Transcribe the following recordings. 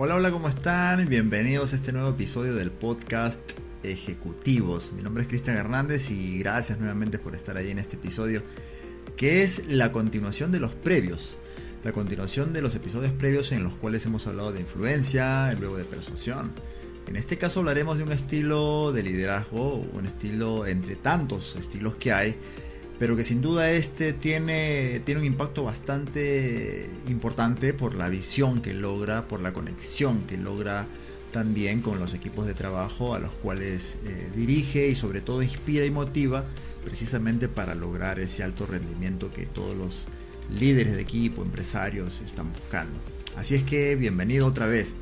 Hola, hola, ¿cómo están? Bienvenidos a este nuevo episodio del podcast Ejecutivos. Mi nombre es Cristian Hernández y gracias nuevamente por estar ahí en este episodio, que es la continuación de los previos. La continuación de los episodios previos en los cuales hemos hablado de influencia, luego de persuasión. En este caso hablaremos de un estilo de liderazgo, un estilo entre tantos estilos que hay, pero que sin duda este tiene, tiene un impacto bastante importante por la visión que logra, por la conexión que logra también con los equipos de trabajo a los cuales eh, dirige y sobre todo inspira y motiva precisamente para lograr ese alto rendimiento que todos los líderes de equipo, empresarios están buscando. Así es que bienvenido otra vez.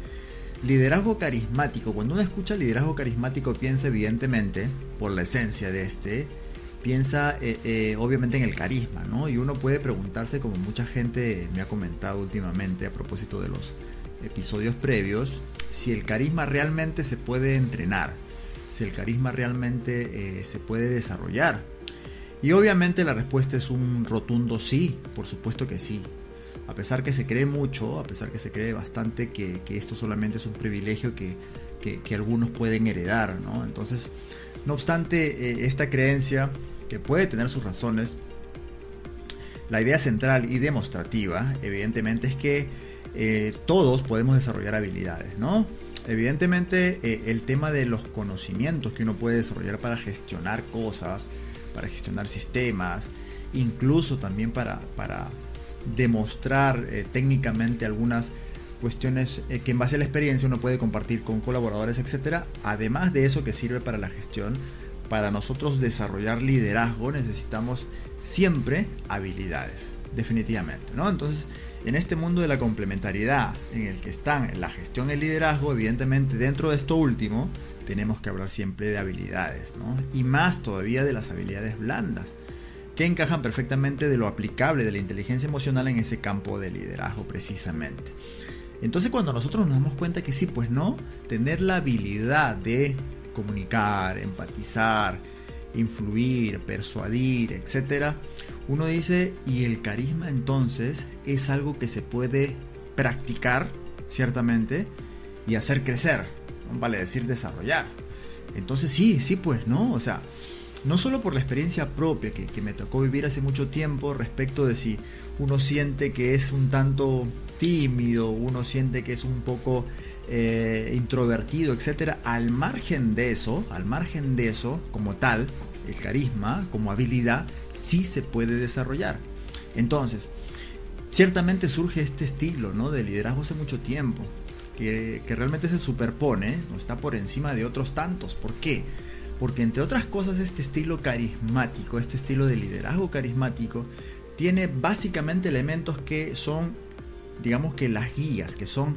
Liderazgo carismático. Cuando uno escucha liderazgo carismático piensa evidentemente, por la esencia de este, piensa eh, eh, obviamente en el carisma, ¿no? Y uno puede preguntarse, como mucha gente me ha comentado últimamente a propósito de los episodios previos, si el carisma realmente se puede entrenar, si el carisma realmente eh, se puede desarrollar. Y obviamente la respuesta es un rotundo sí, por supuesto que sí. A pesar que se cree mucho, a pesar que se cree bastante que, esto solamente es un privilegio que, que, algunos pueden heredar, ¿no? Entonces, no obstante, esta creencia que puede tener sus razones, la idea central y demostrativa, evidentemente, es que eh, todos podemos desarrollar habilidades, ¿no? Evidentemente, eh, el tema de los conocimientos que uno puede desarrollar para gestionar cosas, para gestionar sistemas, incluso también para, para demostrar eh, técnicamente algunas cuestiones que en base a la experiencia uno puede compartir con colaboradores, etcétera. Además de eso que sirve para la gestión para nosotros desarrollar liderazgo necesitamos siempre habilidades, definitivamente, ¿no? Entonces, en este mundo de la complementariedad en el que están la gestión y el liderazgo, evidentemente dentro de esto último tenemos que hablar siempre de habilidades, ¿no? Y más todavía de las habilidades blandas, que encajan perfectamente de lo aplicable de la inteligencia emocional en ese campo de liderazgo precisamente. Entonces cuando nosotros nos damos cuenta que sí, pues no, tener la habilidad de comunicar, empatizar, influir, persuadir, etc. Uno dice, y el carisma entonces es algo que se puede practicar, ciertamente, y hacer crecer, vale decir desarrollar. Entonces sí, sí pues, ¿no? O sea, no solo por la experiencia propia que, que me tocó vivir hace mucho tiempo respecto de si uno siente que es un tanto tímido, uno siente que es un poco eh, introvertido, etcétera, al margen de eso, al margen de eso, como tal, el carisma, como habilidad, sí se puede desarrollar. Entonces, ciertamente surge este estilo ¿no? de liderazgo hace mucho tiempo, que, que realmente se superpone, no está por encima de otros tantos. ¿Por qué? Porque entre otras cosas este estilo carismático, este estilo de liderazgo carismático, tiene básicamente elementos que son, digamos que las guías, que son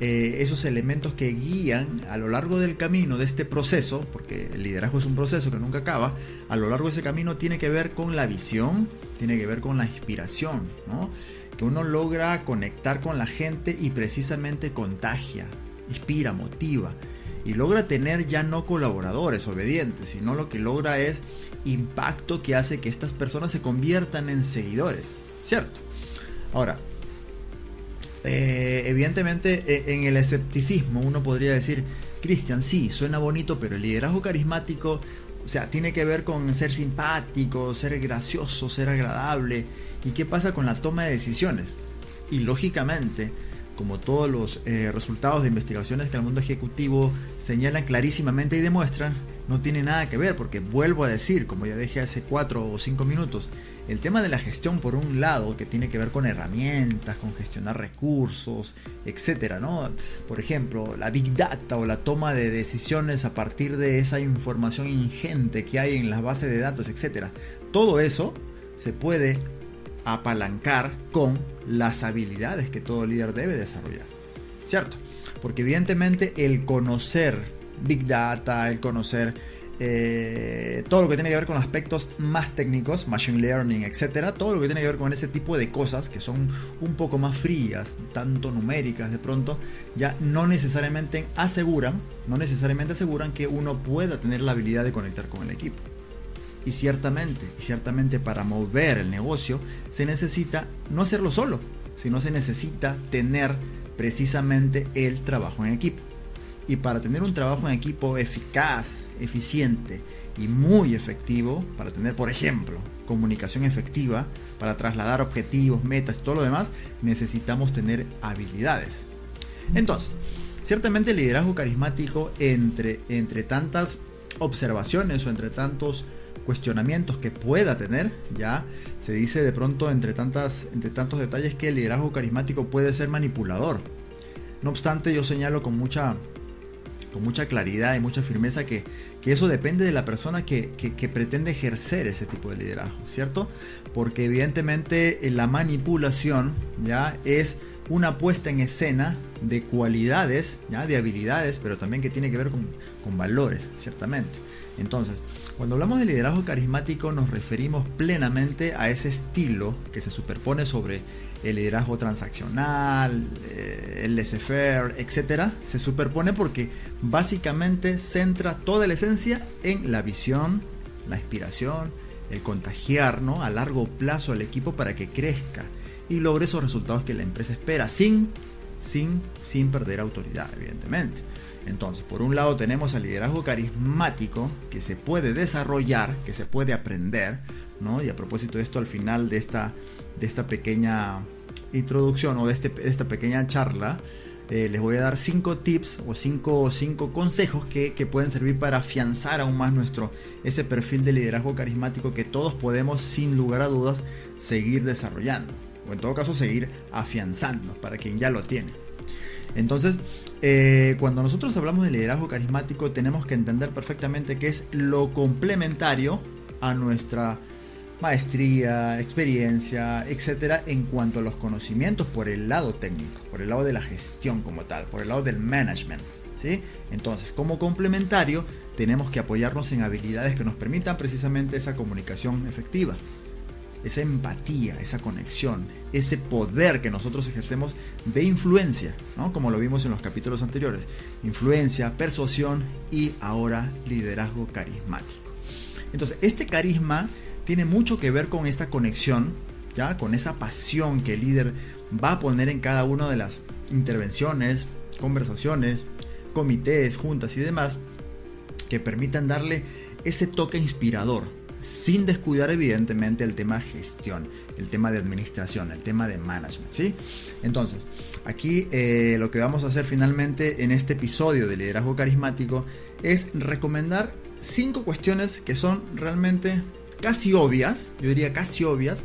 eh, esos elementos que guían a lo largo del camino de este proceso, porque el liderazgo es un proceso que nunca acaba, a lo largo de ese camino tiene que ver con la visión, tiene que ver con la inspiración, ¿no? que uno logra conectar con la gente y precisamente contagia, inspira, motiva y logra tener ya no colaboradores obedientes, sino lo que logra es impacto que hace que estas personas se conviertan en seguidores, ¿cierto? Ahora, eh, evidentemente e, en el escepticismo uno podría decir, Cristian, sí, suena bonito, pero el liderazgo carismático, o sea, tiene que ver con ser simpático, ser gracioso, ser agradable. ¿Y qué pasa con la toma de decisiones? Y lógicamente, como todos los eh, resultados de investigaciones que el mundo ejecutivo señalan clarísimamente y demuestran, no tiene nada que ver, porque vuelvo a decir, como ya dije hace cuatro o cinco minutos, el tema de la gestión por un lado, que tiene que ver con herramientas, con gestionar recursos, etcétera, ¿no? Por ejemplo, la big data o la toma de decisiones a partir de esa información ingente que hay en las bases de datos, etcétera. Todo eso se puede apalancar con las habilidades que todo líder debe desarrollar. ¿Cierto? Porque evidentemente el conocer Big Data, el conocer eh, todo lo que tiene que ver con aspectos más técnicos, Machine Learning, etcétera, todo lo que tiene que ver con ese tipo de cosas que son un poco más frías, tanto numéricas de pronto, ya no necesariamente aseguran, no necesariamente aseguran que uno pueda tener la habilidad de conectar con el equipo. Y ciertamente, y ciertamente para mover el negocio se necesita no hacerlo solo, sino se necesita tener precisamente el trabajo en equipo. Y para tener un trabajo en equipo eficaz, eficiente y muy efectivo, para tener, por ejemplo, comunicación efectiva, para trasladar objetivos, metas y todo lo demás, necesitamos tener habilidades. Entonces, ciertamente el liderazgo carismático entre, entre tantas observaciones o entre tantos cuestionamientos que pueda tener, ya se dice de pronto entre, tantas, entre tantos detalles que el liderazgo carismático puede ser manipulador. No obstante, yo señalo con mucha con mucha claridad y mucha firmeza que, eso depende de la persona que, pretende ejercer ese tipo de liderazgo, ¿cierto? Porque evidentemente eh, la manipulación ya es una puesta en escena de cualidades, ¿ya? de habilidades, pero también que tiene que ver con, con valores, ciertamente. Entonces, cuando hablamos de liderazgo carismático nos referimos plenamente a ese estilo que se superpone sobre el liderazgo transaccional, eh, el laissez-faire, etc. Se superpone porque básicamente centra toda la esencia en la visión, la inspiración, el contagiar ¿no? a largo plazo al equipo para que crezca y logre esos resultados que la empresa espera sin, sin, sin perder autoridad, evidentemente. Entonces, por un lado tenemos al liderazgo carismático que se puede desarrollar, que se puede aprender, ¿no? Y a propósito de esto, al final de esta, de esta pequeña introducción o de, este, esta pequeña charla, eh, les voy a dar cinco tips o cinco, cinco consejos que, que, pueden servir para afianzar aún más nuestro ese perfil de liderazgo carismático que todos podemos sin lugar a dudas seguir desarrollando o en todo caso seguir afianzando para quien ya lo tiene. Entonces, eh, cuando nosotros hablamos de liderazgo carismático, tenemos que entender perfectamente que es lo complementario a nuestra maestría, experiencia, etcétera, en cuanto a los conocimientos por el lado técnico, por el lado de la gestión como tal, por el lado del management. ¿sí? Entonces, como complementario, tenemos que apoyarnos en habilidades que nos permitan precisamente esa comunicación efectiva esa empatía, esa conexión, ese poder que nosotros ejercemos de influencia, ¿no? como lo vimos en los capítulos anteriores. Influencia, persuasión y ahora liderazgo carismático. Entonces, este carisma tiene mucho que ver con esta conexión, ¿ya? con esa pasión que el líder va a poner en cada una de las intervenciones, conversaciones, comités, juntas y demás, que permitan darle ese toque inspirador, sin descuidar evidentemente el tema gestión, el tema de administración, el tema de management, ¿sí? Entonces, aquí eh, lo que vamos a hacer finalmente en este episodio de liderazgo carismático es recomendar cinco cuestiones que son realmente casi obvias, yo diría casi obvias,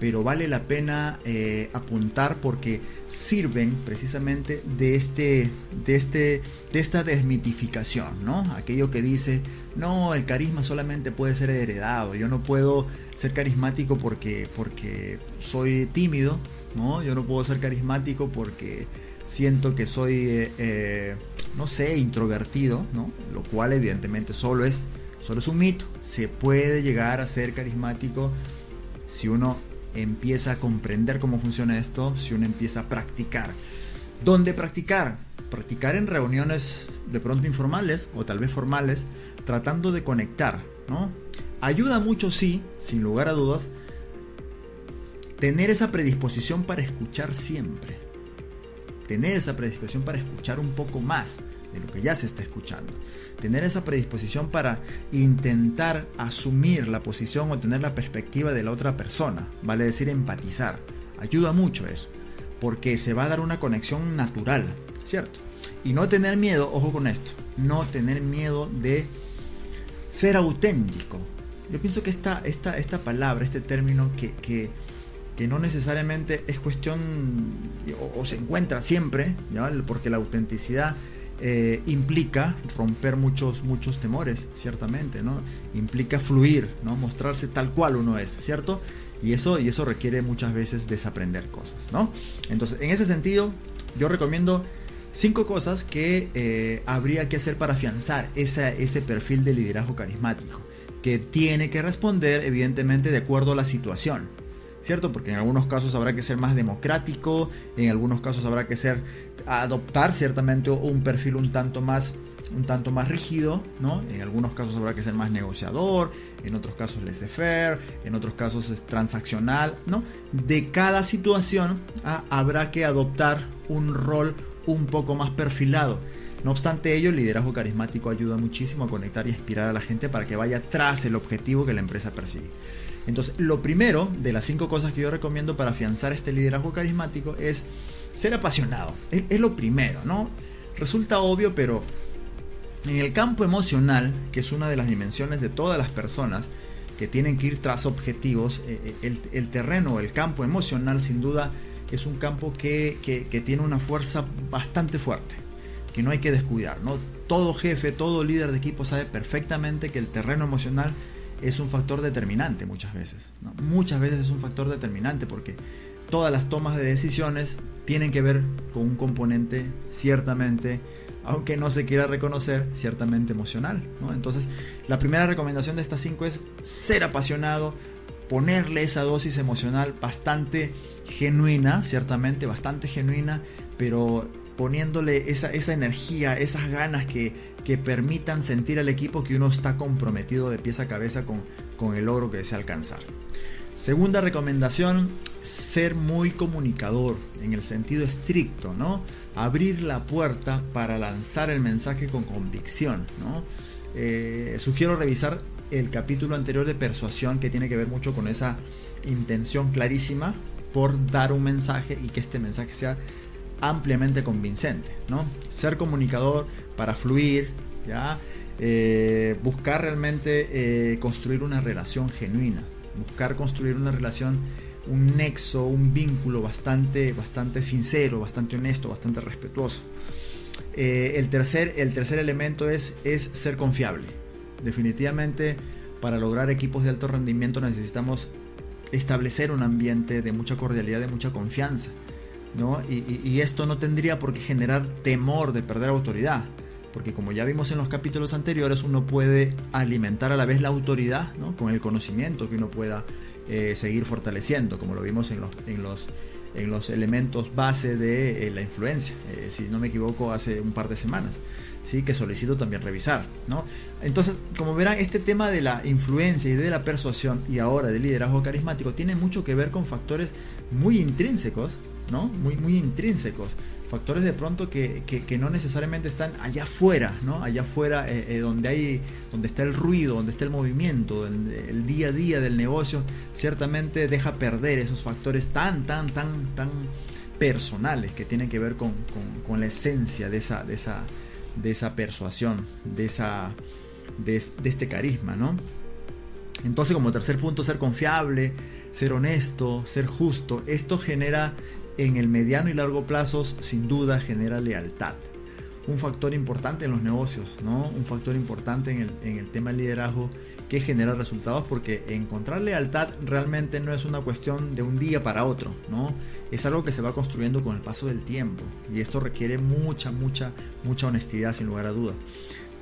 pero vale la pena eh, apuntar porque sirven precisamente de este de este de esta desmitificación no aquello que dice no el carisma solamente puede ser heredado. Yo no puedo ser carismático porque porque soy tímido no yo no puedo ser carismático porque siento que soy eh, eh, no sé introvertido no lo cual evidentemente solo es solo es un mito se puede llegar a ser carismático si uno empieza a comprender cómo funciona esto, si uno empieza a practicar. ¿Dónde practicar? Practicar en reuniones de pronto informales o tal vez formales, tratando de conectar, ¿no? Ayuda mucho, sí, sin lugar a dudas, tener esa predisposición para escuchar siempre. Tener esa predisposición para escuchar un poco más de lo que ya se está escuchando tener esa predisposición para intentar asumir la posición o tener la perspectiva de la otra persona, vale decir empatizar. Ayuda mucho eso, porque se va a dar una conexión natural, ¿cierto? Y no tener miedo, ojo con esto, no tener miedo de ser auténtico. Yo pienso que esta, esta, esta palabra, este término que, que, que no necesariamente es cuestión o, o se encuentra siempre, ¿ya? porque la autenticidad eh, implica romper muchos, muchos temores, ciertamente, ¿no? Implica fluir, ¿no? Mostrarse tal cual uno es, ¿cierto? Y eso, y eso requiere muchas veces desaprender cosas, ¿no? Entonces, en ese sentido, yo recomiendo cinco cosas que eh, habría que hacer para afianzar ese perfil de liderazgo carismático, que tiene que responder, evidentemente, de acuerdo a la situación. ¿cierto? Porque en algunos casos habrá que ser más democrático, en algunos casos habrá que ser adoptar ciertamente un perfil un tanto más un tanto más rígido, ¿no? En algunos casos habrá que ser más negociador, en otros casos laissez-faire, en otros casos es transaccional, ¿no? De cada situación ¿ah? habrá que adoptar un rol un poco más perfilado. No obstante ello, el liderazgo carismático ayuda muchísimo a conectar y inspirar a la gente para que vaya tras el objetivo que la empresa persigue. Entonces, lo primero de las cinco cosas que yo recomiendo para afianzar este liderazgo carismático es ser apasionado. Es, lo primero, ¿no? Resulta obvio, pero en el campo emocional, que es una de las dimensiones de todas las personas que tienen que ir tras objetivos, eh, eh, el, terreno, el campo emocional, sin duda, es un campo que, que, tiene una fuerza bastante fuerte, que no hay que descuidar. ¿no? Todo jefe, todo líder de equipo sabe perfectamente que el terreno emocional es un factor determinante muchas veces. Muchas veces es un factor determinante porque todas las tomas de decisiones tienen que ver con un componente ciertamente aunque no se quiera reconocer, ciertamente emocional. Entonces, la primera recomendación de estas cinco es ser apasionado, ponerle esa dosis emocional bastante genuina, ciertamente bastante genuina, pero poniéndole esa, esa energía, esas ganas que, que, permitan sentir al equipo que uno está comprometido de pieza a cabeza con, con el logro que desea alcanzar. Segunda recomendación, ser muy comunicador en el sentido estricto, ¿no? Abrir la puerta para lanzar el mensaje con convicción, ¿no? Eh, sugiero revisar el capítulo anterior de persuasión que tiene que ver mucho con esa intención clarísima por dar un mensaje y que este mensaje sea ampliamente convincente, ¿no? Ser comunicador para fluir, ¿ya? Eh, buscar realmente eh, construir una relación genuina, buscar construir una relación un nexo, un vínculo bastante, bastante sincero, bastante honesto, bastante respetuoso. Eh, el, tercer, el tercer elemento es, es ser confiable. Definitivamente para lograr equipos de alto rendimiento necesitamos establecer un ambiente de mucha cordialidad, de mucha confianza. ¿no? Y, esto no tendría por qué generar temor de perder autoridad. Porque como ya vimos en los capítulos anteriores, uno puede alimentar a la vez la autoridad ¿no? con el conocimiento que uno pueda eh, seguir fortaleciendo, como lo vimos en los, en los, en los elementos base de eh, la influencia, eh, si no me equivoco, hace un par de semanas. ¿sí? que solicito también revisar. ¿no? Entonces, como verán, este tema de la influencia y de la persuasión y ahora del liderazgo carismático tiene mucho que ver con factores muy intrínsecos, muy, muy intrínsecos factores de pronto que, no necesariamente están allá afuera, ¿no? Allá afuera eh, eh, donde hay, donde está el ruido, donde está el movimiento, el, día a día del negocio, ciertamente deja perder esos factores tan, tan, tan, tan personales que tienen que ver con, la esencia de esa, de esa, de esa persuasión, de esa, de, de este carisma, ¿no? Entonces, como tercer punto, ser confiable, ser honesto, ser justo. Esto genera en el mediano y largo plazo sin duda genera lealtad. Un factor importante en los negocios, ¿no? Un factor importante en el, en el tema del liderazgo que genera resultados porque encontrar lealtad realmente no es una cuestión de un día para otro, ¿no? Es algo que se va construyendo con el paso del tiempo y esto requiere mucha, mucha, mucha honestidad sin lugar a dudas.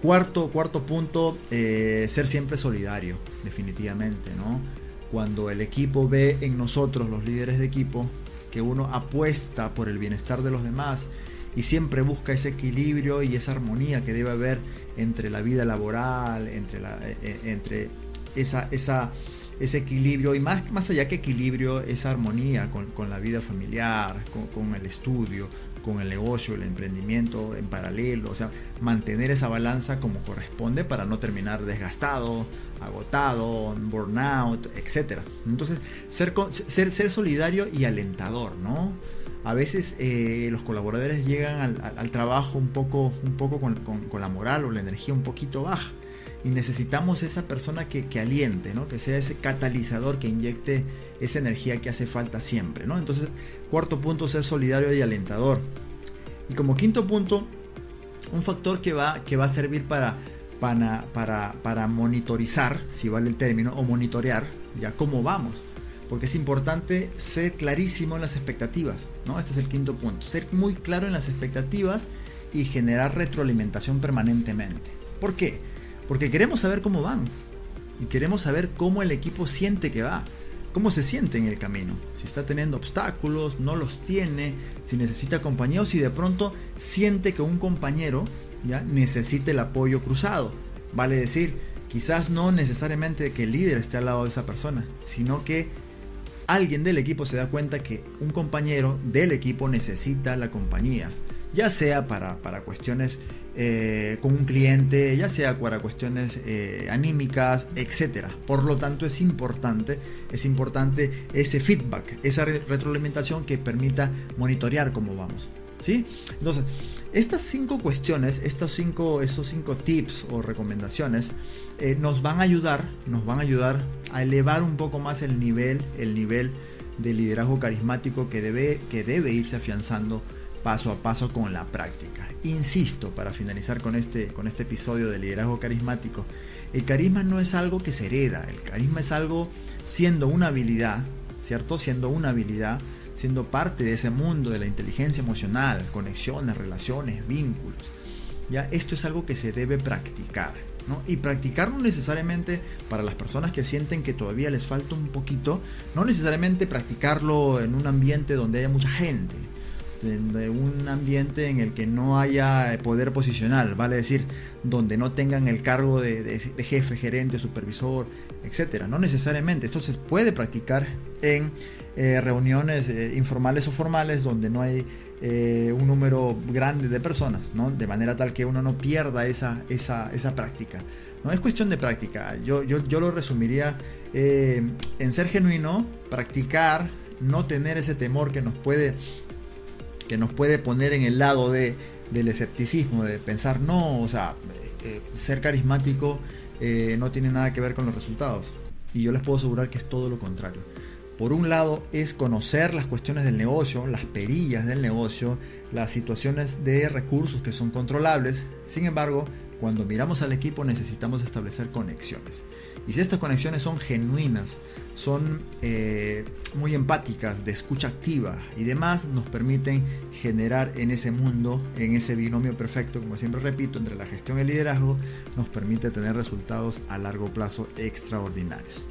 Cuarto, cuarto punto, eh, ser siempre solidario, definitivamente, ¿no? Cuando el equipo ve en nosotros, los líderes de equipo, que uno apuesta por el bienestar de los demás y siempre busca ese equilibrio y esa armonía que debe haber entre la vida laboral, entre, la, eh, eh, entre esa, esa, ese equilibrio y más, más allá que equilibrio, esa armonía con, la vida familiar, con, el estudio, con el negocio, el emprendimiento en paralelo, o sea, mantener esa balanza como corresponde para no terminar desgastado, agotado, burnout, etc. Entonces, ser, ser, ser solidario y alentador, ¿no? A veces eh, los colaboradores llegan al, trabajo un poco, un poco con, la moral o la energía un poquito baja y necesitamos esa persona que, que, aliente, ¿no? que sea ese catalizador que inyecte esa energía que hace falta siempre. ¿no? Entonces, cuarto punto, ser solidario y alentador. Y como quinto punto, un factor que va, que va a servir para, para, para, para monitorizar, si vale el término, o monitorear ya cómo vamos. Porque es importante ser clarísimo en las expectativas. ¿no? Este es el quinto punto. Ser muy claro en las expectativas y generar retroalimentación permanentemente. ¿Por qué? Porque queremos saber cómo van. Y queremos saber cómo el equipo siente que va cómo se siente en el camino, si está teniendo obstáculos, no los tiene, si necesita compañía o si de pronto siente que un compañero ¿ya? necesita el apoyo cruzado. Vale decir, quizás no necesariamente que el líder esté al lado de esa persona, sino que alguien del equipo se da cuenta que un compañero del equipo necesita la compañía, ya sea para, para cuestiones eh, con un cliente, ya sea para cuestiones eh, anímicas, etc. Por lo tanto, es importante, es importante ese feedback, esa retroalimentación que permita monitorear cómo vamos. ¿Sí? Entonces, estas cinco cuestiones, estos cinco, esos cinco tips o recomendaciones eh, nos van a ayudar, nos van a ayudar a elevar un poco más el nivel, el nivel de liderazgo carismático que debe, que debe irse afianzando paso a paso con la práctica. Insisto, para finalizar con este, con este episodio de liderazgo carismático, el carisma no es algo que se hereda, el carisma es algo siendo una habilidad, ¿cierto? Siendo una habilidad, siendo parte de ese mundo de la inteligencia emocional, conexiones, relaciones, vínculos. Ya esto es algo que se debe practicar. ¿no? Y practicarlo necesariamente para las personas que sienten que todavía les falta un poquito, no necesariamente practicarlo en un ambiente donde haya mucha gente, de un ambiente en el que no haya poder posicional, vale decir, donde no tengan el cargo de, jefe, gerente, supervisor, etcétera. No necesariamente, esto se puede practicar en eh, reuniones eh, informales o formales donde no hay eh, un número grande de personas, ¿no? de manera tal que uno no pierda esa, esa, esa práctica. No es cuestión de práctica, yo, yo, yo lo resumiría en ser genuino, practicar, no tener ese temor que nos puede que nos puede poner en el lado de, del escepticismo, de pensar, no, o sea, eh, ser carismático eh, no tiene nada que ver con los resultados. Y yo les puedo asegurar que es todo lo contrario. Por un lado es conocer las cuestiones del negocio, las perillas del negocio, las situaciones de recursos que son controlables. Sin embargo, cuando miramos al equipo necesitamos establecer conexiones. Y si estas conexiones son genuinas, son eh, muy empáticas, de escucha activa y demás, nos permiten generar en ese mundo, en ese binomio perfecto, como siempre repito, entre la gestión y el liderazgo, nos permite tener resultados a largo plazo extraordinarios.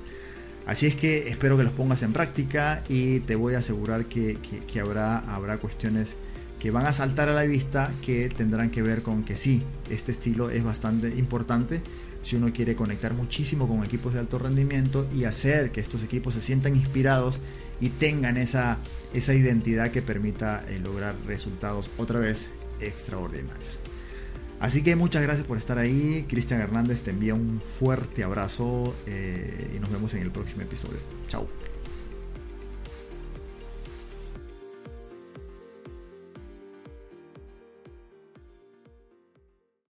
Así es que espero que los pongas en práctica y te voy a asegurar que, que habrá, habrá cuestiones que van a saltar a la vista que tendrán que ver con que sí, este estilo es bastante importante si uno quiere conectar muchísimo con equipos de alto rendimiento y hacer que estos equipos se sientan inspirados y tengan esa, esa identidad que permita eh, lograr resultados otra vez extraordinarios. Así que muchas gracias por estar ahí. Cristian Hernández te envía un fuerte abrazo eh, y nos vemos en el próximo episodio. Chao.